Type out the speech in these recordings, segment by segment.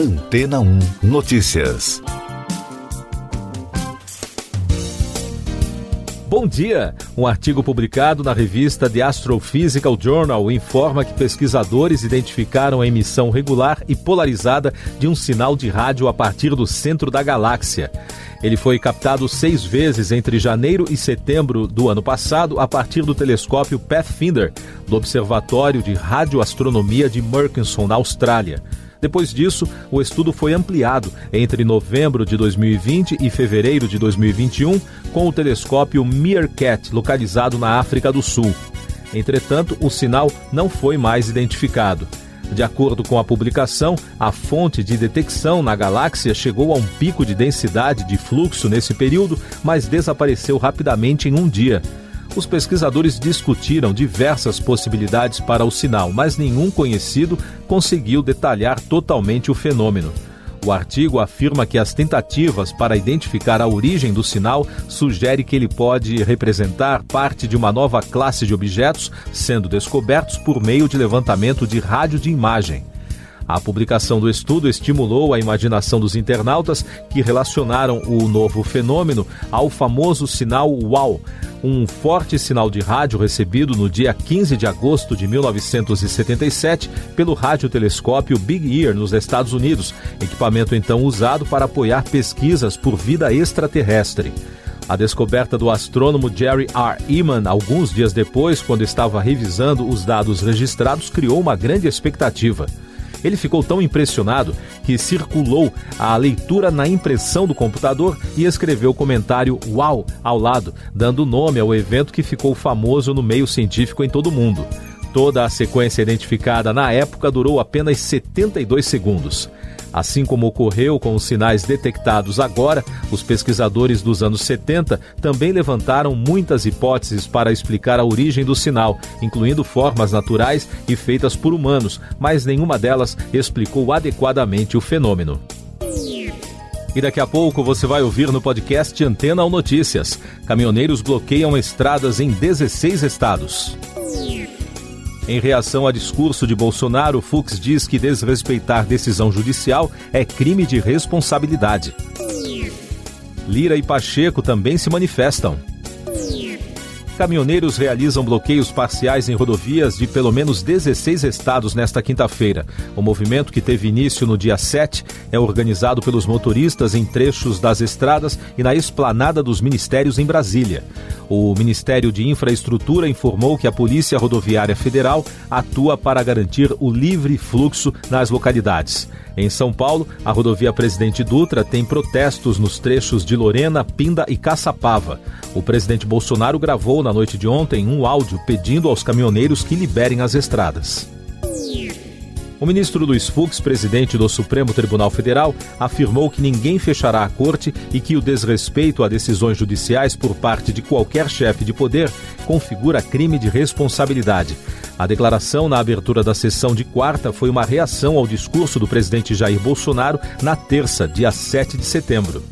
Antena 1 Notícias. Bom dia! Um artigo publicado na revista The Astrophysical Journal informa que pesquisadores identificaram a emissão regular e polarizada de um sinal de rádio a partir do centro da galáxia. Ele foi captado seis vezes entre janeiro e setembro do ano passado a partir do telescópio Pathfinder, do Observatório de Radioastronomia de Murchison, na Austrália. Depois disso, o estudo foi ampliado entre novembro de 2020 e fevereiro de 2021 com o telescópio Meerkat, localizado na África do Sul. Entretanto, o sinal não foi mais identificado. De acordo com a publicação, a fonte de detecção na galáxia chegou a um pico de densidade de fluxo nesse período, mas desapareceu rapidamente em um dia. Os pesquisadores discutiram diversas possibilidades para o sinal, mas nenhum conhecido conseguiu detalhar totalmente o fenômeno. O artigo afirma que as tentativas para identificar a origem do sinal sugere que ele pode representar parte de uma nova classe de objetos sendo descobertos por meio de levantamento de rádio de imagem. A publicação do estudo estimulou a imaginação dos internautas que relacionaram o novo fenômeno ao famoso sinal WOW, um forte sinal de rádio recebido no dia 15 de agosto de 1977 pelo radiotelescópio Big Ear nos Estados Unidos, equipamento então usado para apoiar pesquisas por vida extraterrestre. A descoberta do astrônomo Jerry R. Eman, alguns dias depois, quando estava revisando os dados registrados, criou uma grande expectativa. Ele ficou tão impressionado que circulou a leitura na impressão do computador e escreveu o comentário Uau ao lado, dando nome ao evento que ficou famoso no meio científico em todo o mundo. Toda a sequência identificada na época durou apenas 72 segundos. Assim como ocorreu com os sinais detectados agora, os pesquisadores dos anos 70 também levantaram muitas hipóteses para explicar a origem do sinal, incluindo formas naturais e feitas por humanos, mas nenhuma delas explicou adequadamente o fenômeno. E daqui a pouco você vai ouvir no podcast Antena ou Notícias. Caminhoneiros bloqueiam estradas em 16 estados. Em reação a discurso de Bolsonaro, Fux diz que desrespeitar decisão judicial é crime de responsabilidade. Lira e Pacheco também se manifestam caminhoneiros realizam bloqueios parciais em rodovias de pelo menos 16 estados nesta quinta-feira. O movimento, que teve início no dia 7, é organizado pelos motoristas em trechos das estradas e na esplanada dos ministérios em Brasília. O Ministério de Infraestrutura informou que a Polícia Rodoviária Federal atua para garantir o livre fluxo nas localidades. Em São Paulo, a rodovia Presidente Dutra tem protestos nos trechos de Lorena, Pinda e Caçapava. O presidente Bolsonaro gravou na noite de ontem um áudio pedindo aos caminhoneiros que liberem as estradas. O ministro Luiz Fux, presidente do Supremo Tribunal Federal, afirmou que ninguém fechará a corte e que o desrespeito a decisões judiciais por parte de qualquer chefe de poder configura crime de responsabilidade. A declaração na abertura da sessão de quarta foi uma reação ao discurso do presidente Jair Bolsonaro na terça, dia 7 de setembro.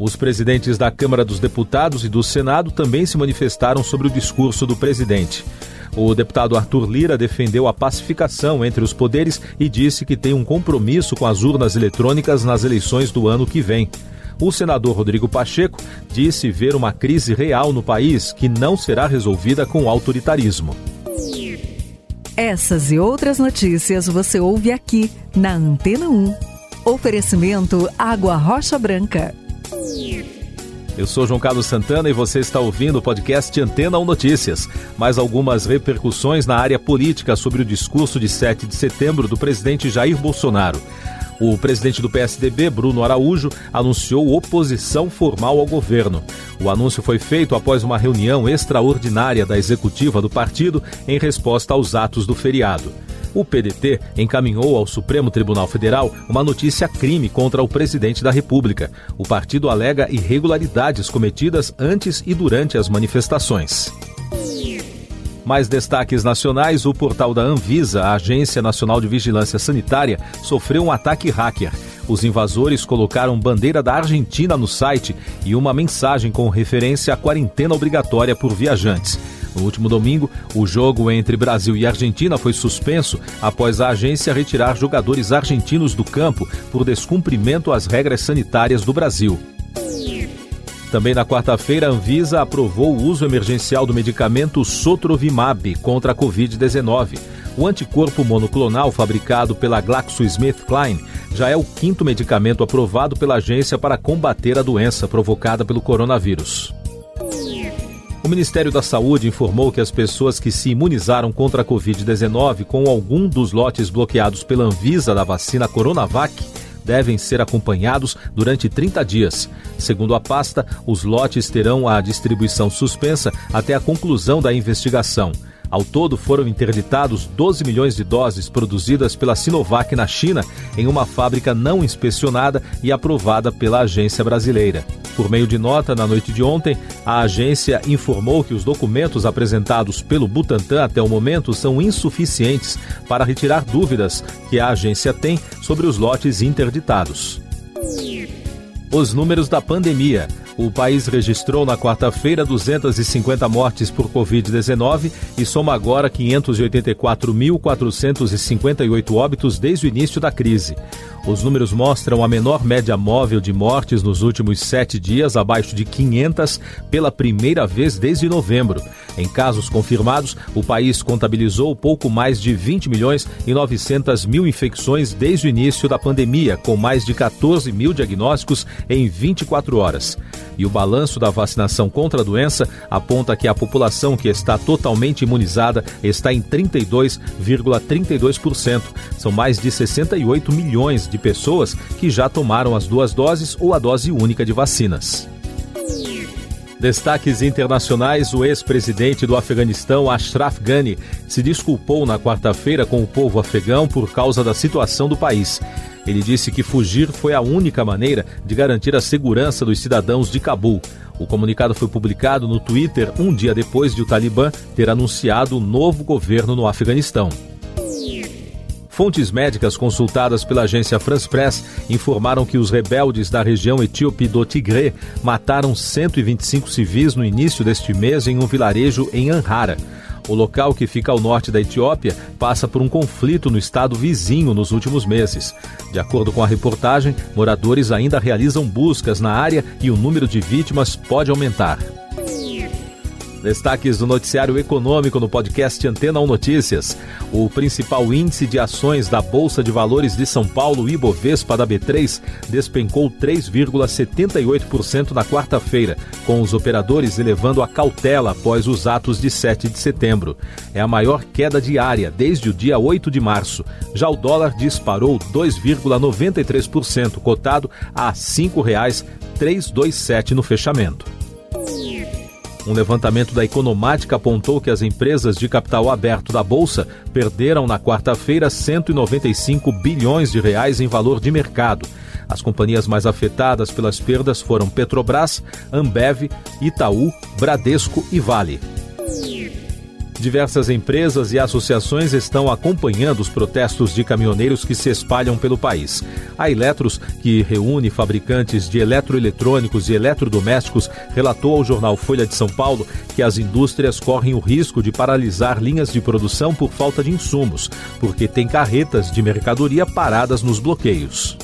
Os presidentes da Câmara dos Deputados e do Senado também se manifestaram sobre o discurso do presidente. O deputado Arthur Lira defendeu a pacificação entre os poderes e disse que tem um compromisso com as urnas eletrônicas nas eleições do ano que vem. O senador Rodrigo Pacheco disse ver uma crise real no país que não será resolvida com autoritarismo. Essas e outras notícias você ouve aqui na Antena 1. Oferecimento Água Rocha Branca. Eu sou João Carlos Santana e você está ouvindo o podcast Antena 1 Notícias. Mais algumas repercussões na área política sobre o discurso de 7 de setembro do presidente Jair Bolsonaro. O presidente do PSDB, Bruno Araújo, anunciou oposição formal ao governo. O anúncio foi feito após uma reunião extraordinária da executiva do partido em resposta aos atos do feriado. O PDT encaminhou ao Supremo Tribunal Federal uma notícia crime contra o presidente da República. O partido alega irregularidades cometidas antes e durante as manifestações. Mais destaques nacionais: o portal da Anvisa, a Agência Nacional de Vigilância Sanitária, sofreu um ataque hacker. Os invasores colocaram bandeira da Argentina no site e uma mensagem com referência à quarentena obrigatória por viajantes. No último domingo, o jogo entre Brasil e Argentina foi suspenso após a agência retirar jogadores argentinos do campo por descumprimento às regras sanitárias do Brasil. Também na quarta-feira, a Anvisa aprovou o uso emergencial do medicamento Sotrovimab contra a Covid-19. O anticorpo monoclonal fabricado pela GlaxoSmithKline já é o quinto medicamento aprovado pela agência para combater a doença provocada pelo coronavírus. O Ministério da Saúde informou que as pessoas que se imunizaram contra a Covid-19 com algum dos lotes bloqueados pela Anvisa da vacina Coronavac devem ser acompanhados durante 30 dias. Segundo a pasta, os lotes terão a distribuição suspensa até a conclusão da investigação. Ao todo, foram interditados 12 milhões de doses produzidas pela Sinovac na China, em uma fábrica não inspecionada e aprovada pela agência brasileira. Por meio de nota, na noite de ontem, a agência informou que os documentos apresentados pelo Butantan até o momento são insuficientes para retirar dúvidas que a agência tem sobre os lotes interditados. Os números da pandemia. O país registrou na quarta-feira 250 mortes por Covid-19 e soma agora 584.458 óbitos desde o início da crise. Os números mostram a menor média móvel de mortes nos últimos sete dias, abaixo de 500, pela primeira vez desde novembro. Em casos confirmados, o país contabilizou pouco mais de 20 milhões e 900 mil infecções desde o início da pandemia, com mais de 14 mil diagnósticos em 24 horas. E o balanço da vacinação contra a doença aponta que a população que está totalmente imunizada está em 32,32%. São mais de 68 milhões de pessoas que já tomaram as duas doses ou a dose única de vacinas. Destaques internacionais: o ex-presidente do Afeganistão, Ashraf Ghani, se desculpou na quarta-feira com o povo afegão por causa da situação do país. Ele disse que fugir foi a única maneira de garantir a segurança dos cidadãos de Cabul. O comunicado foi publicado no Twitter um dia depois de o Talibã ter anunciado o um novo governo no Afeganistão. Fontes médicas consultadas pela agência France Press informaram que os rebeldes da região etíope do Tigre mataram 125 civis no início deste mês em um vilarejo em Anhara. O local, que fica ao norte da Etiópia, passa por um conflito no estado vizinho nos últimos meses. De acordo com a reportagem, moradores ainda realizam buscas na área e o número de vítimas pode aumentar. Destaques do noticiário econômico no podcast Antena 1 Notícias. O principal índice de ações da Bolsa de Valores de São Paulo, Ibovespa da B3, despencou 3,78% na quarta-feira, com os operadores elevando a cautela após os atos de 7 de setembro. É a maior queda diária desde o dia 8 de março. Já o dólar disparou 2,93%, cotado a R$ 5,327 no fechamento. Um levantamento da Economática apontou que as empresas de capital aberto da Bolsa perderam na quarta-feira 195 bilhões de reais em valor de mercado. As companhias mais afetadas pelas perdas foram Petrobras, Ambev, Itaú, Bradesco e Vale. Diversas empresas e associações estão acompanhando os protestos de caminhoneiros que se espalham pelo país. A Eletros, que reúne fabricantes de eletroeletrônicos e eletrodomésticos, relatou ao jornal Folha de São Paulo que as indústrias correm o risco de paralisar linhas de produção por falta de insumos, porque tem carretas de mercadoria paradas nos bloqueios.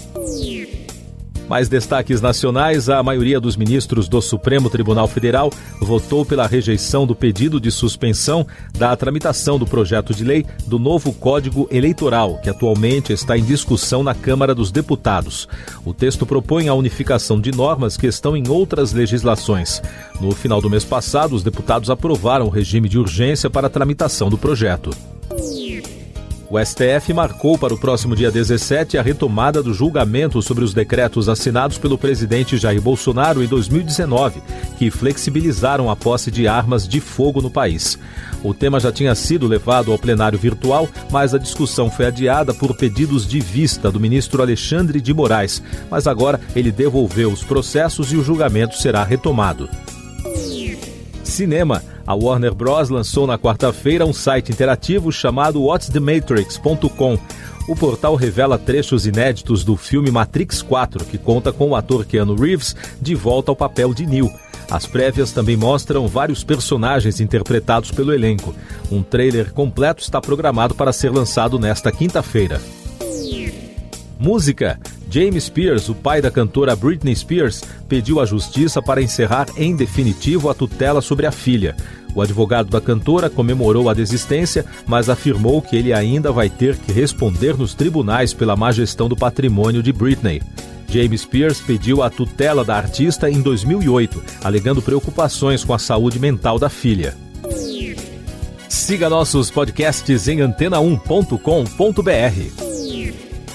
Mais destaques nacionais: a maioria dos ministros do Supremo Tribunal Federal votou pela rejeição do pedido de suspensão da tramitação do projeto de lei do novo Código Eleitoral, que atualmente está em discussão na Câmara dos Deputados. O texto propõe a unificação de normas que estão em outras legislações. No final do mês passado, os deputados aprovaram o regime de urgência para a tramitação do projeto. O STF marcou para o próximo dia 17 a retomada do julgamento sobre os decretos assinados pelo presidente Jair Bolsonaro em 2019, que flexibilizaram a posse de armas de fogo no país. O tema já tinha sido levado ao plenário virtual, mas a discussão foi adiada por pedidos de vista do ministro Alexandre de Moraes. Mas agora ele devolveu os processos e o julgamento será retomado. Cinema. A Warner Bros. lançou na quarta-feira um site interativo chamado whatsthematrix.com. O portal revela trechos inéditos do filme Matrix 4, que conta com o ator Keanu Reeves de volta ao papel de Neo. As prévias também mostram vários personagens interpretados pelo elenco. Um trailer completo está programado para ser lançado nesta quinta-feira. Música. James Spears, o pai da cantora Britney Spears, pediu à justiça para encerrar em definitivo a tutela sobre a filha. O advogado da cantora comemorou a desistência, mas afirmou que ele ainda vai ter que responder nos tribunais pela má gestão do patrimônio de Britney. James Spears pediu a tutela da artista em 2008, alegando preocupações com a saúde mental da filha. Siga nossos podcasts em antena1.com.br.